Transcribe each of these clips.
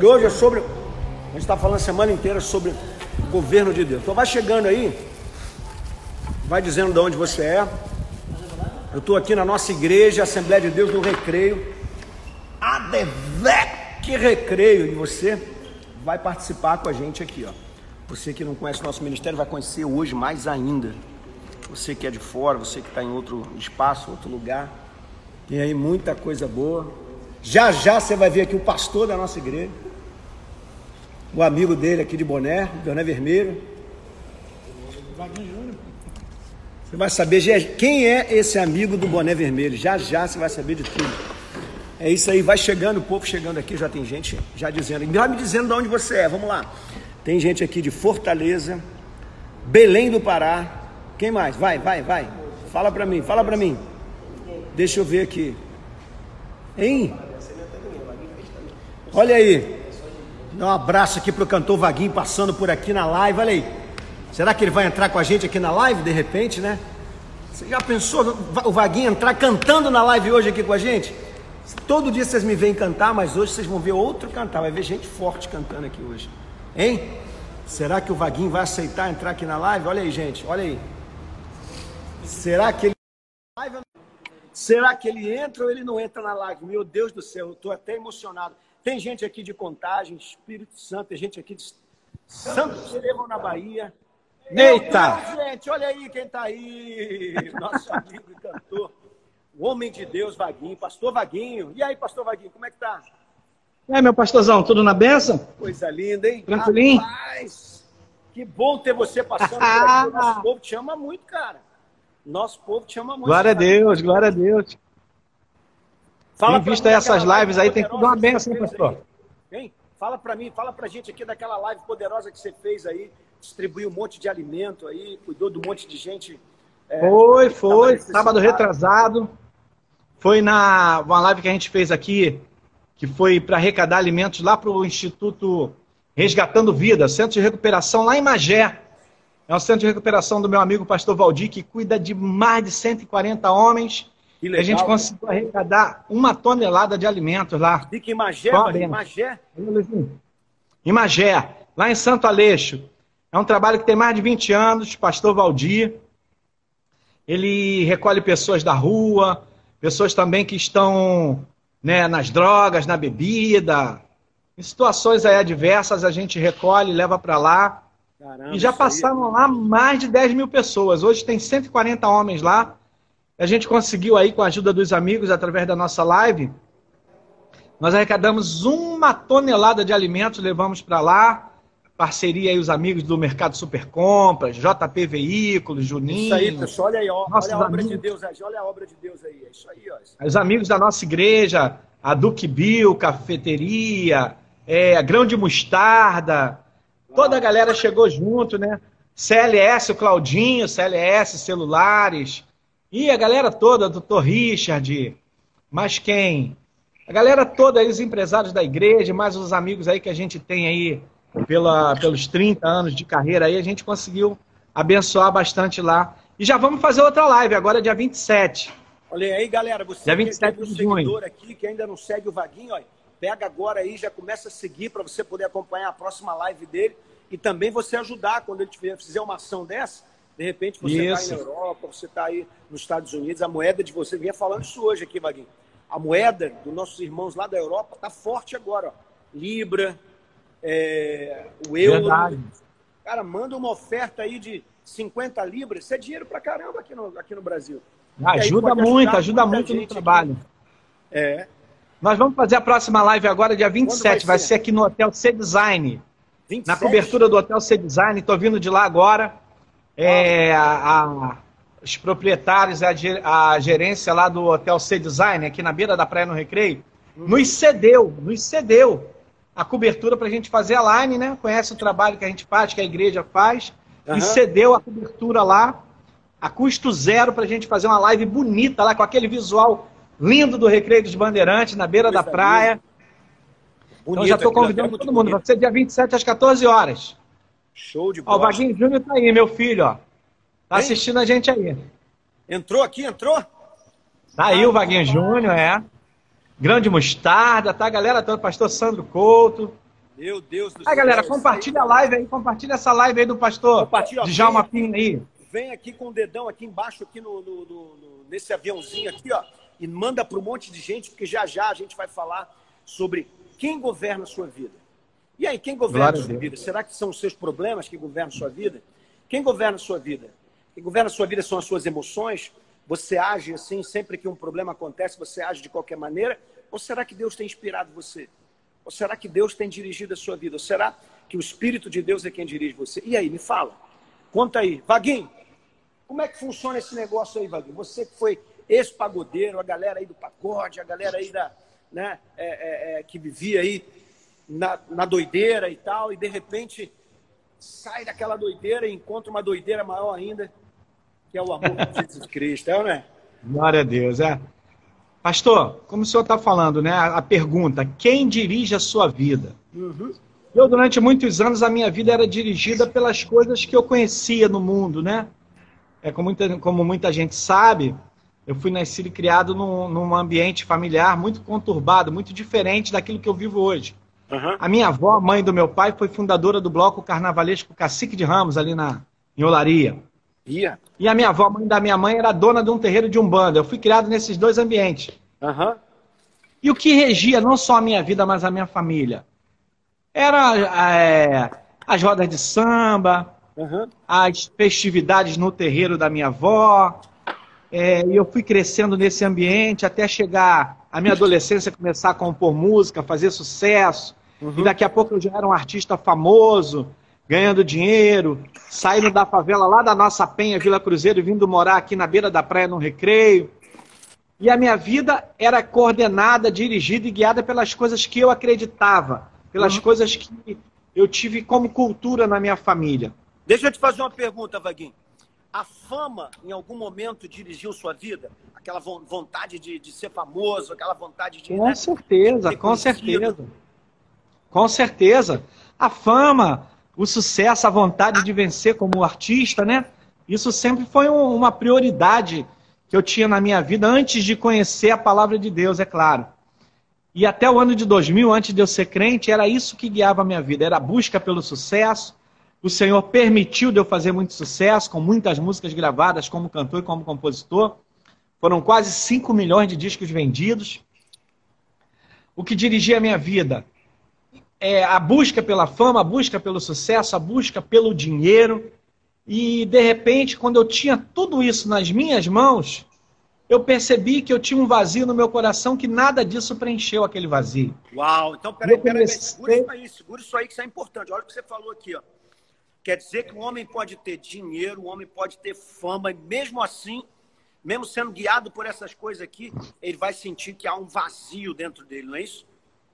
E hoje é sobre. A gente está falando a semana inteira sobre o governo de Deus. Então vai chegando aí, vai dizendo de onde você é. Eu estou aqui na nossa igreja, Assembleia de Deus do Recreio. Adevec Recreio. E você vai participar com a gente aqui, ó. Você que não conhece o nosso ministério vai conhecer hoje mais ainda. Você que é de fora, você que está em outro espaço, outro lugar. Tem aí muita coisa boa. Já já você vai ver aqui o pastor da nossa igreja, o amigo dele aqui de boné, boné vermelho. Você vai saber quem é esse amigo do boné vermelho. Já já você vai saber de tudo. É isso aí, vai chegando, o povo chegando aqui, já tem gente já dizendo. Vai me dizendo de onde você é, vamos lá. Tem gente aqui de Fortaleza, Belém do Pará. Quem mais? Vai, vai, vai. Fala para mim, fala para mim. Deixa eu ver aqui. Hein? Olha aí. Dá um abraço aqui pro cantor Vaguinho passando por aqui na live. Olha aí. Será que ele vai entrar com a gente aqui na live de repente, né? Você já pensou o Vaguinho entrar cantando na live hoje aqui com a gente? Todo dia vocês me veem cantar, mas hoje vocês vão ver outro cantar. Vai ver gente forte cantando aqui hoje. Hein? Será que o Vaguinho vai aceitar entrar aqui na live? Olha aí, gente. Olha aí. Será que ele Será que ele entra ou ele não entra na live? Meu Deus do céu, eu estou até emocionado. Tem gente aqui de Contagem, Espírito Santo, tem gente aqui de Santo Estevão, na Bahia. Eita! Deus, gente, olha aí quem está aí. Nosso amigo e cantor, o homem de Deus, Vaguinho, pastor Vaguinho. E aí, pastor Vaguinho, como é que tá? E aí, meu pastorzão, tudo na benção? Coisa linda, hein? Tranquilinho? Rapaz, que bom ter você passando por aqui. Nosso povo te ama muito, cara. Nosso povo te ama muito. Glória a Deus, glória a Deus. Fala tem visto essas lives aí, tem que dar uma benção, hein, pastor? Hein? Fala para mim, fala pra gente aqui daquela live poderosa que você fez aí, distribuiu um monte de alimento aí, cuidou de um monte de gente. É, foi, foi, sábado retrasado. Foi na uma live que a gente fez aqui, que foi para arrecadar alimentos lá para o Instituto Resgatando Vida, Centro de Recuperação lá em Magé. É um centro de recuperação do meu amigo pastor Valdir, que cuida de mais de 140 homens legal, a gente conseguiu arrecadar uma tonelada de alimentos lá. Fica em Magé, em Magé? Em Magé, lá em Santo Aleixo. É um trabalho que tem mais de 20 anos, pastor Valdir. Ele recolhe pessoas da rua, pessoas também que estão né, nas drogas, na bebida. Em situações aí adversas, a gente recolhe, leva para lá. Caramba, e já passaram aí... lá mais de 10 mil pessoas. Hoje tem 140 homens lá a gente conseguiu aí, com a ajuda dos amigos, através da nossa live, nós arrecadamos uma tonelada de alimentos, levamos para lá. Parceria aí os amigos do Mercado Super Compras, JP Veículos, Juninho. Isso aí, pessoal, olha aí, ó, olha a obra amigos. de Deus olha a obra de Deus aí, é isso aí, ó. Os amigos da nossa igreja, a Duque Bill, Cafeteria, é, a Grão de Mostarda, toda a galera chegou junto, né? CLS, o Claudinho, CLS, celulares, e a galera toda, doutor Richard, mais quem? A galera toda aí, os empresários da igreja, mais os amigos aí que a gente tem aí pela, pelos 30 anos de carreira aí, a gente conseguiu abençoar bastante lá. E já vamos fazer outra live, agora dia 27. Olha aí, galera, você dia 27 que é de junho. aqui, que ainda não segue o Vaguinho, pega agora aí, já começa a seguir para você poder acompanhar a próxima live dele e também você ajudar quando ele fizer uma ação dessa de repente você está na Europa, você está aí nos Estados Unidos, a moeda de você, vinha falando isso hoje aqui, Vaguinho. A moeda dos nossos irmãos lá da Europa está forte agora. Ó. Libra, é, o euro. Verdade. Cara, manda uma oferta aí de 50 libras, isso é dinheiro pra caramba aqui no, aqui no Brasil. Ajuda muito, ajuda muito no trabalho. Aqui. É. Nós vamos fazer a próxima live agora, dia 27. Vai ser? vai ser aqui no Hotel C Design. 27? Na cobertura do Hotel C Design. Estou vindo de lá agora é, a, a, os proprietários, a, a, gerência lá do Hotel C Design, aqui na beira da praia no Recreio, uhum. nos cedeu, nos cedeu a cobertura para a gente fazer a line, né? Conhece o trabalho que a gente faz, que a igreja faz, uhum. e cedeu a cobertura lá, a custo zero, para a gente fazer uma live bonita lá, com aquele visual lindo do Recreio dos Bandeirantes, na beira da praia. Bonito, então já estou convidando todo mundo. Bonito. Vai ser dia 27 às 14 horas. Show de bola. Ó, o Vaguinho Júnior tá aí, meu filho, ó. Tá hein? assistindo a gente aí. Entrou aqui, entrou? Tá aí o Vaguinho Júnior, é. Grande Mostarda, tá? Galera toda, pastor Sandro Couto. Meu Deus do céu. Aí, galera, compartilha a live aí, compartilha essa live aí do pastor compartilha, Djalma Pinho aí. Vem aqui com o dedão aqui embaixo, aqui no, no, no, nesse aviãozinho aqui, ó, e manda para um monte de gente, porque já já a gente vai falar sobre quem governa a sua vida. E aí, quem governa Glória a sua vida? Será que são os seus problemas que governam a sua vida? Quem governa a sua vida? Quem governa a sua vida são as suas emoções, você age assim, sempre que um problema acontece, você age de qualquer maneira? Ou será que Deus tem inspirado você? Ou será que Deus tem dirigido a sua vida? Ou será que o Espírito de Deus é quem dirige você? E aí, me fala. Conta aí. Vaguinho, como é que funciona esse negócio aí, Vaguinho? Você que foi ex-pagodeiro, a galera aí do pagode, a galera aí da, né, é, é, é, que vivia aí na, na doideira e tal, e de repente sai daquela doideira e encontra uma doideira maior ainda, que é o amor de Jesus Cristo, é ou não é? Glória a Deus, é. Pastor, como o senhor está falando, né? A pergunta: quem dirige a sua vida? Uhum. Eu, durante muitos anos, a minha vida era dirigida pelas coisas que eu conhecia no mundo, né? É, como, muita, como muita gente sabe, eu fui nascido e criado num, num ambiente familiar muito conturbado, muito diferente daquilo que eu vivo hoje. Uhum. A minha avó, mãe do meu pai, foi fundadora do bloco carnavalesco Cacique de Ramos, ali na, em Olaria. Yeah. E a minha avó, mãe da minha mãe, era dona de um terreiro de Umbanda. Eu fui criado nesses dois ambientes. Uhum. E o que regia não só a minha vida, mas a minha família? Era é, as rodas de samba, uhum. as festividades no terreiro da minha avó. É, e eu fui crescendo nesse ambiente até chegar a minha adolescência, começar a compor música, fazer sucesso. Uhum. E daqui a pouco eu já era um artista famoso, ganhando dinheiro, saindo da favela lá da nossa Penha, Vila Cruzeiro, e vindo morar aqui na beira da praia no recreio. E a minha vida era coordenada, dirigida e guiada pelas coisas que eu acreditava, pelas uhum. coisas que eu tive como cultura na minha família. Deixa eu te fazer uma pergunta, Vaguinho. A fama, em algum momento, dirigiu sua vida? Aquela vontade de, de ser famoso, aquela vontade de. Com né, certeza, de com certeza. Com certeza. A fama, o sucesso, a vontade de vencer como artista, né? Isso sempre foi um, uma prioridade que eu tinha na minha vida antes de conhecer a palavra de Deus, é claro. E até o ano de 2000, antes de eu ser crente, era isso que guiava a minha vida, era a busca pelo sucesso. O Senhor permitiu de eu fazer muito sucesso, com muitas músicas gravadas como cantor e como compositor. Foram quase 5 milhões de discos vendidos. O que dirigia a minha vida é, a busca pela fama, a busca pelo sucesso, a busca pelo dinheiro. E de repente, quando eu tinha tudo isso nas minhas mãos, eu percebi que eu tinha um vazio no meu coração que nada disso preencheu aquele vazio. Uau, então peraí, peraí, segura isso aí, segura isso aí que isso é importante. Olha o que você falou aqui, ó. Quer dizer que um homem pode ter dinheiro, um homem pode ter fama, e mesmo assim, mesmo sendo guiado por essas coisas aqui, ele vai sentir que há um vazio dentro dele, não é isso?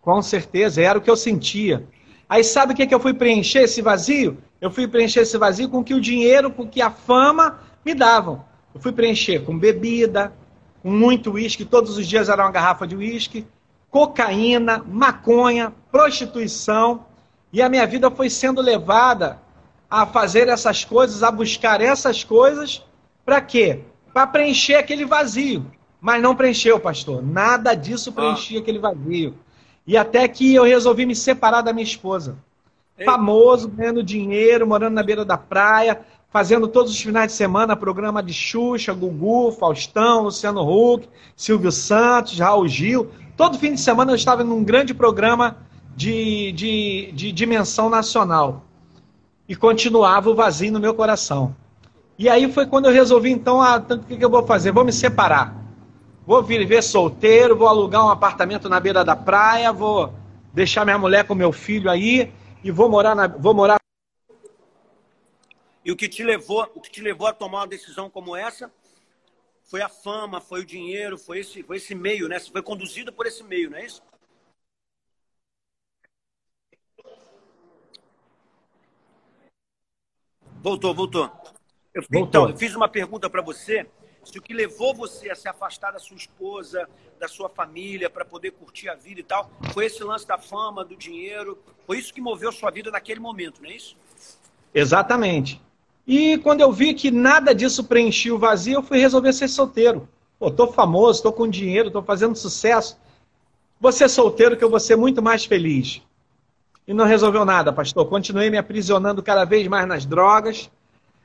Com certeza, era o que eu sentia. Aí sabe o que, que eu fui preencher esse vazio? Eu fui preencher esse vazio com que o dinheiro, com que a fama me davam. Eu fui preencher com bebida, com muito uísque, todos os dias era uma garrafa de uísque, cocaína, maconha, prostituição. E a minha vida foi sendo levada a fazer essas coisas, a buscar essas coisas, para quê? Para preencher aquele vazio. Mas não preencheu, pastor. Nada disso preenchia ah. aquele vazio. E até que eu resolvi me separar da minha esposa. Ei. Famoso, ganhando dinheiro, morando na beira da praia, fazendo todos os finais de semana programa de Xuxa, Gugu, Faustão, Luciano Huck, Silvio Santos, Raul Gil. Todo fim de semana eu estava num grande programa de, de, de dimensão nacional. E continuava o vazio no meu coração. E aí foi quando eu resolvi, então, ah, o que, que eu vou fazer? Vou me separar. Vou viver solteiro, vou alugar um apartamento na beira da praia, vou deixar minha mulher com meu filho aí e vou morar na, vou morar E o que te levou, o que te levou a tomar uma decisão como essa foi a fama, foi o dinheiro, foi esse, foi esse meio, né? Você foi conduzido por esse meio, não é isso? Voltou, voltou. Eu, voltou. Então, eu fiz uma pergunta para você. Se o que levou você a se afastar da sua esposa, da sua família, para poder curtir a vida e tal, foi esse lance da fama, do dinheiro, foi isso que moveu sua vida naquele momento, não é isso? Exatamente. E quando eu vi que nada disso preenchia o vazio, eu fui resolver ser solteiro. Pô, tô famoso, tô com dinheiro, tô fazendo sucesso. Vou ser solteiro que eu vou ser muito mais feliz. E não resolveu nada, pastor. Continuei me aprisionando cada vez mais nas drogas.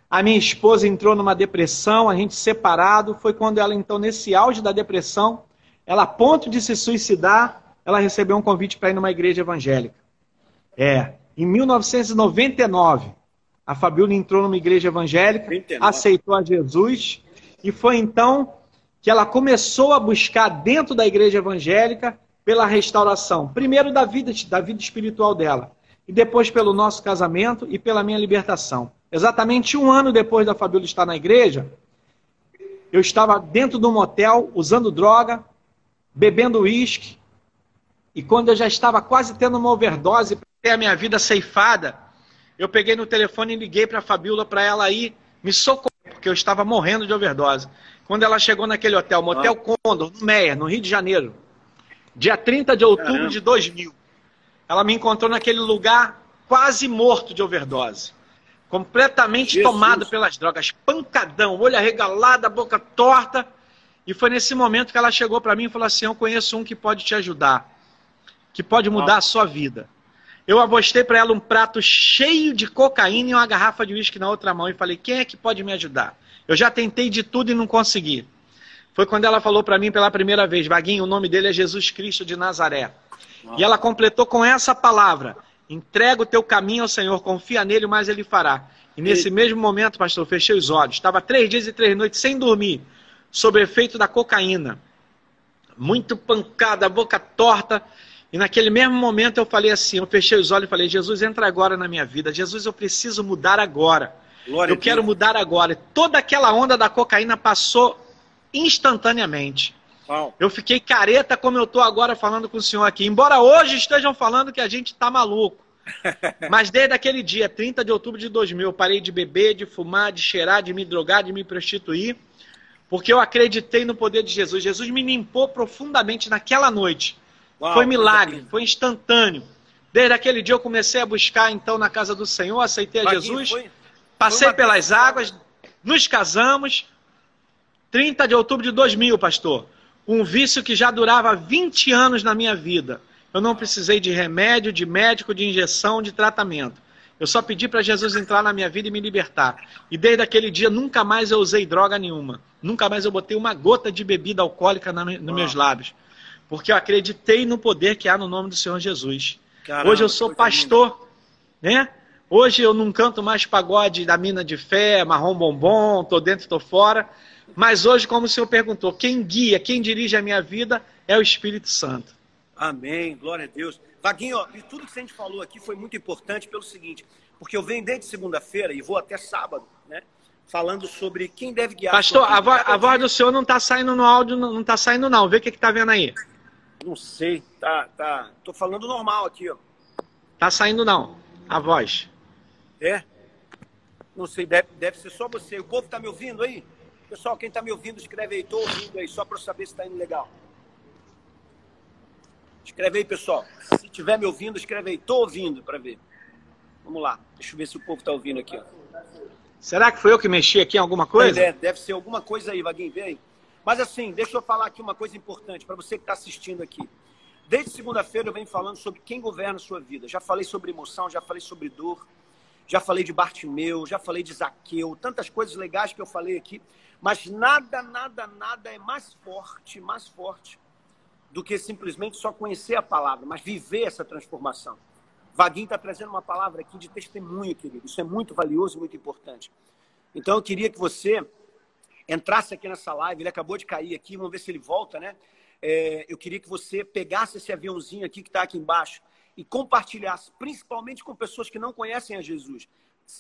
A minha esposa entrou numa depressão, a gente separado. Foi quando ela, então, nesse auge da depressão, ela, a ponto de se suicidar, ela recebeu um convite para ir numa igreja evangélica. É, em 1999, a Fabiola entrou numa igreja evangélica, 29. aceitou a Jesus, e foi então que ela começou a buscar dentro da igreja evangélica pela restauração, primeiro da vida, da vida espiritual dela, e depois pelo nosso casamento e pela minha libertação. Exatamente um ano depois da Fabiola estar na igreja, eu estava dentro de um motel, usando droga, bebendo uísque, e quando eu já estava quase tendo uma overdose, ter a minha vida ceifada, eu peguei no telefone e liguei para a Fabiola para ela ir me socorrer, porque eu estava morrendo de overdose. Quando ela chegou naquele hotel, Motel ah. Condor, no Meia, no Rio de Janeiro, dia 30 de outubro Caramba. de 2000, ela me encontrou naquele lugar quase morto de overdose. Completamente Jesus. tomado pelas drogas, pancadão, olho arregalado, boca torta. E foi nesse momento que ela chegou para mim e falou assim: Eu conheço um que pode te ajudar, que pode mudar a sua vida. Eu avostei para ela um prato cheio de cocaína e uma garrafa de uísque na outra mão e falei: quem é que pode me ajudar? Eu já tentei de tudo e não consegui. Foi quando ela falou para mim pela primeira vez: Vaguinho, o nome dele é Jesus Cristo de Nazaré. E ela completou com essa palavra: entrega o teu caminho ao Senhor, confia nele, mas ele fará. E nesse e... mesmo momento, pastor, fechei os olhos. Estava três dias e três noites sem dormir, sob efeito da cocaína. Muito pancada, boca torta. E naquele mesmo momento eu falei assim, eu fechei os olhos e falei, Jesus, entra agora na minha vida. Jesus, eu preciso mudar agora. Glória eu quero mudar agora. E toda aquela onda da cocaína passou instantaneamente. Wow. Eu fiquei careta como eu estou agora falando com o senhor aqui. Embora hoje estejam falando que a gente está maluco. Mas desde aquele dia, 30 de outubro de 2000, eu parei de beber, de fumar, de cheirar, de me drogar, de me prostituir. Porque eu acreditei no poder de Jesus. Jesus me limpou profundamente naquela noite. Uau, foi milagre, foi instantâneo. Desde aquele dia eu comecei a buscar então na casa do Senhor, aceitei a Jesus, foi, passei foi pelas águas, nos casamos. 30 de outubro de 2000, pastor. Um vício que já durava 20 anos na minha vida. Eu não precisei de remédio, de médico, de injeção, de tratamento. Eu só pedi para Jesus entrar na minha vida e me libertar. E desde aquele dia nunca mais eu usei droga nenhuma. Nunca mais eu botei uma gota de bebida alcoólica nos meus lábios porque eu acreditei no poder que há no nome do Senhor Jesus. Caramba, Hoje eu sou pastor, né? Hoje eu não canto mais pagode da mina de fé, marrom bombom, tô dentro, tô fora. Mas hoje, como o Senhor perguntou, quem guia, quem dirige a minha vida é o Espírito Santo. Amém, glória a Deus. Vaguinho, ó, e tudo que a gente falou aqui foi muito importante pelo seguinte, porque eu venho desde segunda-feira e vou até sábado, né? Falando sobre quem deve guiar. Pastor, a, vo a voz do senhor não está saindo no áudio, não está saindo não. Vê o que está vendo aí. Não sei, tá, tá. Tô falando normal aqui, ó. Tá saindo não, a voz. É? Não sei, deve, deve ser só você. O povo tá me ouvindo aí? Pessoal, quem tá me ouvindo, escreve aí, tô ouvindo aí, só para saber se tá indo legal. Escreve aí, pessoal. Se tiver me ouvindo, escreve aí, tô ouvindo para ver. Vamos lá, deixa eu ver se o povo tá ouvindo aqui, ó. Será que foi eu que mexi aqui em alguma coisa? É, deve ser alguma coisa aí, Vaguinho, vem aí. Mas assim, deixa eu falar aqui uma coisa importante para você que está assistindo aqui. Desde segunda-feira eu venho falando sobre quem governa a sua vida. Já falei sobre emoção, já falei sobre dor, já falei de Bartimeu, já falei de Zaqueu, tantas coisas legais que eu falei aqui. Mas nada, nada, nada é mais forte, mais forte do que simplesmente só conhecer a palavra, mas viver essa transformação. Vaguinho está trazendo uma palavra aqui de testemunho, querido. Isso é muito valioso e muito importante. Então eu queria que você entrasse aqui nessa live, ele acabou de cair aqui, vamos ver se ele volta, né? É, eu queria que você pegasse esse aviãozinho aqui que está aqui embaixo e compartilhasse, principalmente com pessoas que não conhecem a Jesus.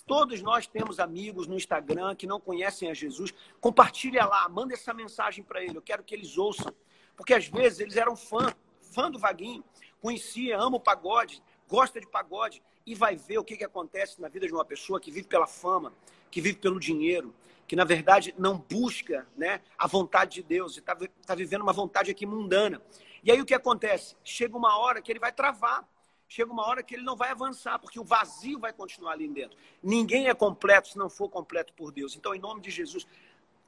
Todos nós temos amigos no Instagram que não conhecem a Jesus. Compartilha lá, manda essa mensagem para ele. Eu quero que eles ouçam. Porque às vezes eles eram fã, fã do Vaguinho, conhecia, ama o pagode, gosta de pagode e vai ver o que, que acontece na vida de uma pessoa que vive pela fama, que vive pelo dinheiro, que na verdade não busca né, a vontade de Deus e está tá vivendo uma vontade aqui mundana. E aí o que acontece? Chega uma hora que ele vai travar chega uma hora que ele não vai avançar, porque o vazio vai continuar ali dentro. Ninguém é completo se não for completo por Deus. Então, em nome de Jesus,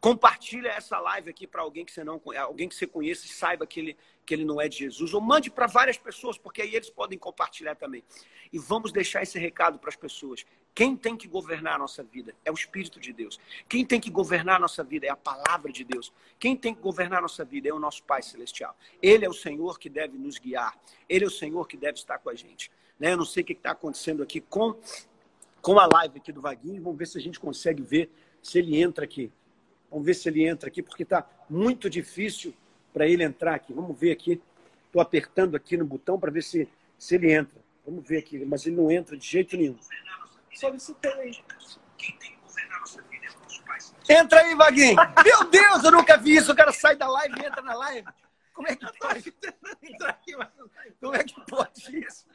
compartilha essa live aqui para alguém que você não alguém que você conheça e saiba que ele, que ele não é de Jesus. Ou mande para várias pessoas, porque aí eles podem compartilhar também. E vamos deixar esse recado para as pessoas. Quem tem que governar a nossa vida é o Espírito de Deus. Quem tem que governar a nossa vida é a palavra de Deus. Quem tem que governar a nossa vida é o nosso Pai Celestial. Ele é o Senhor que deve nos guiar. Ele é o Senhor que deve estar com a gente. Né? Eu não sei o que está acontecendo aqui com, com a live aqui do Vaguinho. Vamos ver se a gente consegue ver se ele entra aqui. Vamos ver se ele entra aqui, porque está muito difícil para ele entrar aqui. Vamos ver aqui. Estou apertando aqui no botão para ver se, se ele entra. Vamos ver aqui, mas ele não entra de jeito nenhum. Solicitei aí. Entra aí, Vaguinho. Meu Deus, eu nunca vi isso. O cara sai da live e entra na live. Como é que pode? Como é que pode isso?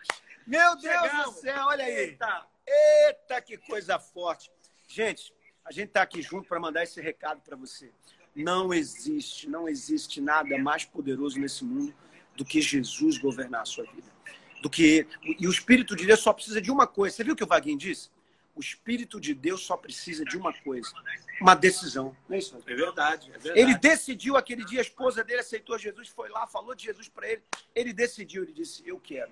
Meu Deus Chegamos. do céu, olha aí. Eita. Eita, que coisa forte. Gente, a gente está aqui junto para mandar esse recado para você. Não existe, não existe nada mais poderoso nesse mundo do que Jesus governar a sua vida do que. E o Espírito de Deus só precisa de uma coisa. Você viu o que o Vaguinho disse? O Espírito de Deus só precisa de uma coisa: uma decisão. Não é isso? É verdade, é verdade. Ele decidiu aquele dia, a esposa dele aceitou Jesus, foi lá, falou de Jesus para ele. Ele decidiu, ele disse: Eu quero.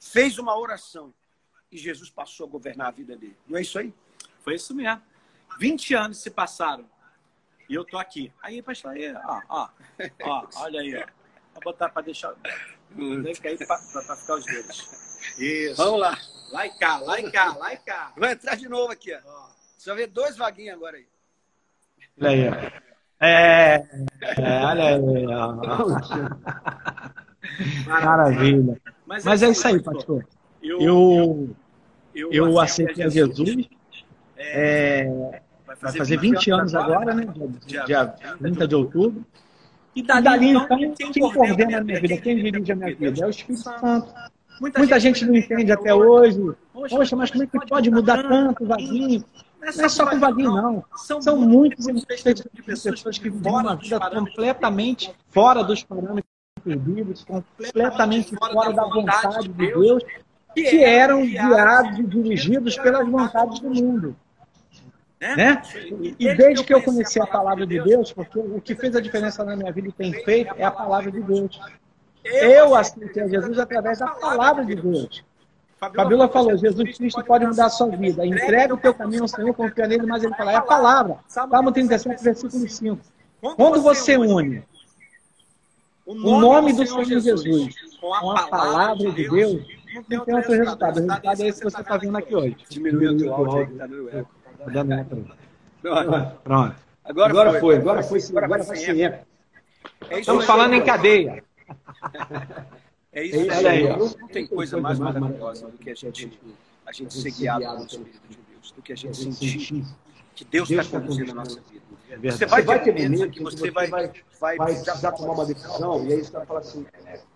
Fez uma oração e Jesus passou a governar a vida dele. Não é isso aí? Foi isso mesmo. 20 anos se passaram e eu tô aqui. Aí, pastor, aí, ó, ó, ó, olha aí, ó. Vou botar para deixar. Tem que cair para ficar os dedos. Isso. Vamos lá. Lá e cá, lá e cá, lá e cá. Vai entrar de novo aqui, ó. Só ver dois vaguinhos agora aí. Olha aí, ó. É, é, olha aí, ó. Maravilha. Mas, Mas é isso aí, pastor. Eu, eu, eu, eu aceitei a Jesus. É, vai fazer 20 anos agora, né? Dia, dia 30 de outubro. E dali, dali então, então, quem, quem coordena a minha vida, quem dirige a minha vida? É o Espírito Santo. Muita, Muita gente não entende até hoje. Poxa, mas como é que pode mudar tanto, Vaguinho? Não é só com o Vaguinho, não. São muitos de pessoas que vivem uma vida completamente fora dos parâmetros bíblicos, completamente fora da vontade de Deus, que eram guiados e dirigidos pelas vontades do mundo. Né? né? E desde que eu conheci a palavra de Deus, porque o que fez a diferença na minha vida e tem feito é a palavra de Deus. Eu aceitei a Jesus através da palavra de Deus. Fabiola falou, Jesus Cristo pode mudar a sua vida. Entrega o teu caminho ao Senhor, confia nele, mas ele fala, é a palavra. Salmo 37, versículo 5. Quando você une o nome do Senhor Jesus com a palavra de Deus, não tem outro resultado. O resultado é esse que você está vendo aqui hoje. Diminuiu o áudio aí, que está no eco. Tá dando eco. Pronto. Agora, agora foi, agora foi, agora foi sem eco. É Estamos falando em cadeia. É isso, é isso aí. Não tem coisa mais maravilhosa do que a gente, a gente ser guiado pelo Espírito de Deus, do que a gente sentir que Deus está conduzindo a nossa vida. É você vai, vai ter momentos que você vai, vai, vai precisar tomar uma decisão e aí você vai falar assim,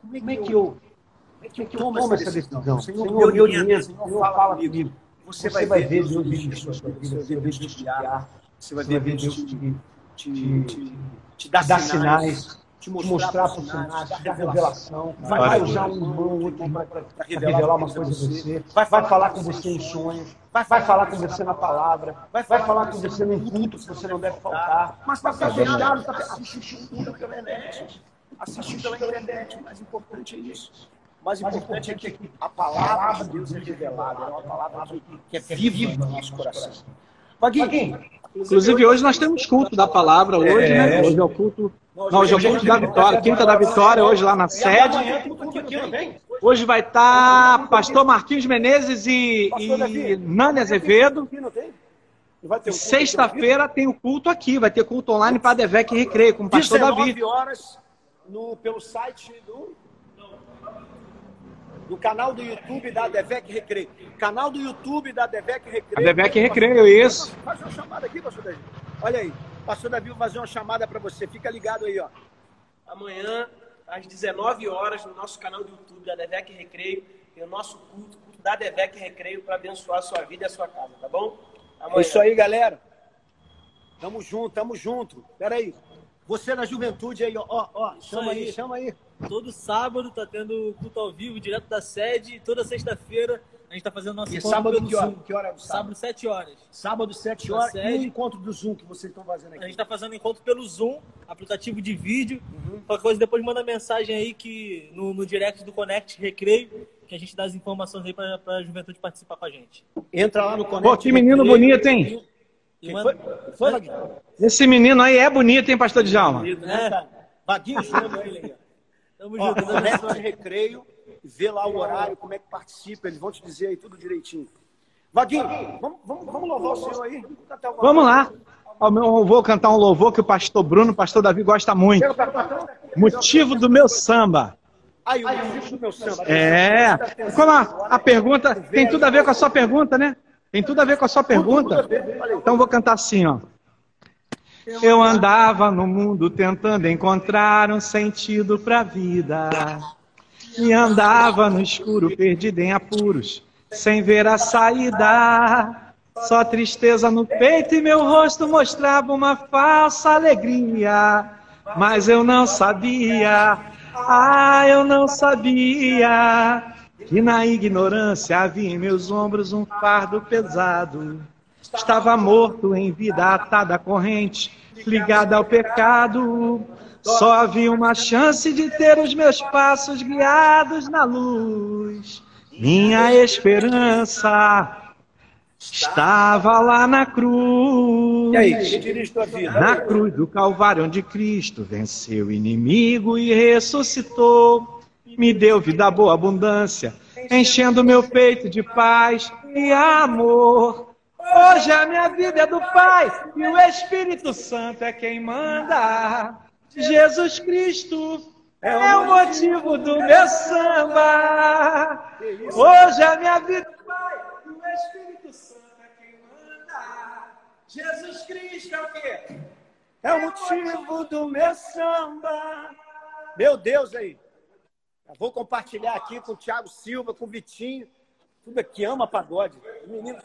como é que eu, como é que eu tomo essa decisão? Senhor, me orienta, Senhor, fala comigo. Você, você vai, ver Deus dirigir sua vida, você vai ver Deus te guiar, você vai ver Deus te, te, te, te dar sinais, te mostrar por sinais, te dar revelação, vai usar um irmão, outro irmão para revelar uma coisa a você, vai falar com você em sonhos, vai falar com você na palavra, vai falar com você no culto que você não deve faltar, mas está fechado, está assistindo tudo pela internet, assistir pela internet, o mais importante é isso mais importante é que a palavra de Deus é revelada, é uma palavra que, é viva no nosso coração. Vaguinho, inclusive hoje nós temos culto da palavra, hoje, né? Hoje é o culto. Não, hoje é o culto da vitória, quinta da vitória, hoje lá na sede. Hoje vai estar Pastor Marquinhos Menezes e, e Nani Azevedo. Sexta-feira tem o culto aqui, vai ter culto online para Devec Recreio, com o pastor Davi. horas no, pelo site do no canal do YouTube da Devec Recreio. Canal do YouTube da Devec Recreio. A Devec Recreio, isso. Faz uma chamada aqui, pastor Davi. Olha aí, pastor Davi vai fazer uma chamada para você. Fica ligado aí, ó. Amanhã, às 19 horas, no nosso canal do YouTube da Devec Recreio, tem o nosso culto, culto da Devec Recreio, para abençoar a sua vida e a sua casa, tá bom? Amanhã. É isso aí, galera. Tamo junto, tamo junto. Pera aí. Você na juventude aí, ó, ó, chama aí. aí, chama aí. Todo sábado tá tendo culto ao vivo, direto da sede, toda sexta-feira a gente tá fazendo nosso e encontro sábado pelo que hora? Zoom. Que hora é sábado? Sábado, 7 horas. Sábado, 7 horas. E o encontro do Zoom que vocês estão fazendo aqui? A gente tá fazendo encontro pelo Zoom, aplicativo de vídeo. Uhum. Qualquer coisa, depois manda mensagem aí que no, no direct do Connect Recreio, que a gente dá as informações aí pra, pra juventude participar com a gente. Entra lá no Connect. Pô, que menino Recreio, bonito, hein? Manda... Foi, foi, Esse menino aí é bonito, hein, pastor Djalma? Bonito, né? É. Vaguinho Júnior, Tamo junto. Connect Recreio vê lá o horário, como é que participa, eles vão te dizer aí tudo direitinho. Vaguinho, vamos, vamos, vamos louvar o Senhor aí? Vamos lá. Eu vou cantar um louvor que o pastor Bruno, o pastor Davi gosta muito. Motivo do meu samba. Aí, o motivo do meu samba. É. Como a, a pergunta tem tudo a ver com a sua pergunta, né? Tem tudo a ver com a sua pergunta. Então vou cantar assim, ó. Eu andava no mundo tentando encontrar um sentido para a vida e andava no escuro, perdido em apuros, sem ver a saída. Só tristeza no peito e meu rosto mostrava uma falsa alegria. Mas eu não sabia, ah, eu não sabia, que na ignorância havia em meus ombros um fardo pesado. Estava morto em vida atada à corrente, ligada ao pecado. Só havia uma chance de ter os meus passos guiados na luz. Minha esperança estava lá na cruz. E aí, dirige tua vida? Na cruz do Calvário, onde Cristo venceu o inimigo e ressuscitou. Me deu vida boa, abundância, enchendo meu peito de paz e amor. Hoje a minha vida é do Pai e o Espírito Santo é quem manda. Jesus Cristo é o motivo do meu samba. Hoje a minha vida vai e o Espírito Santo é quem manda. Jesus Cristo é o quê? É o motivo do meu samba. Meu Deus aí. Eu vou compartilhar aqui com o Thiago Silva, com o Vitinho. Tudo que ama pagode. Meninos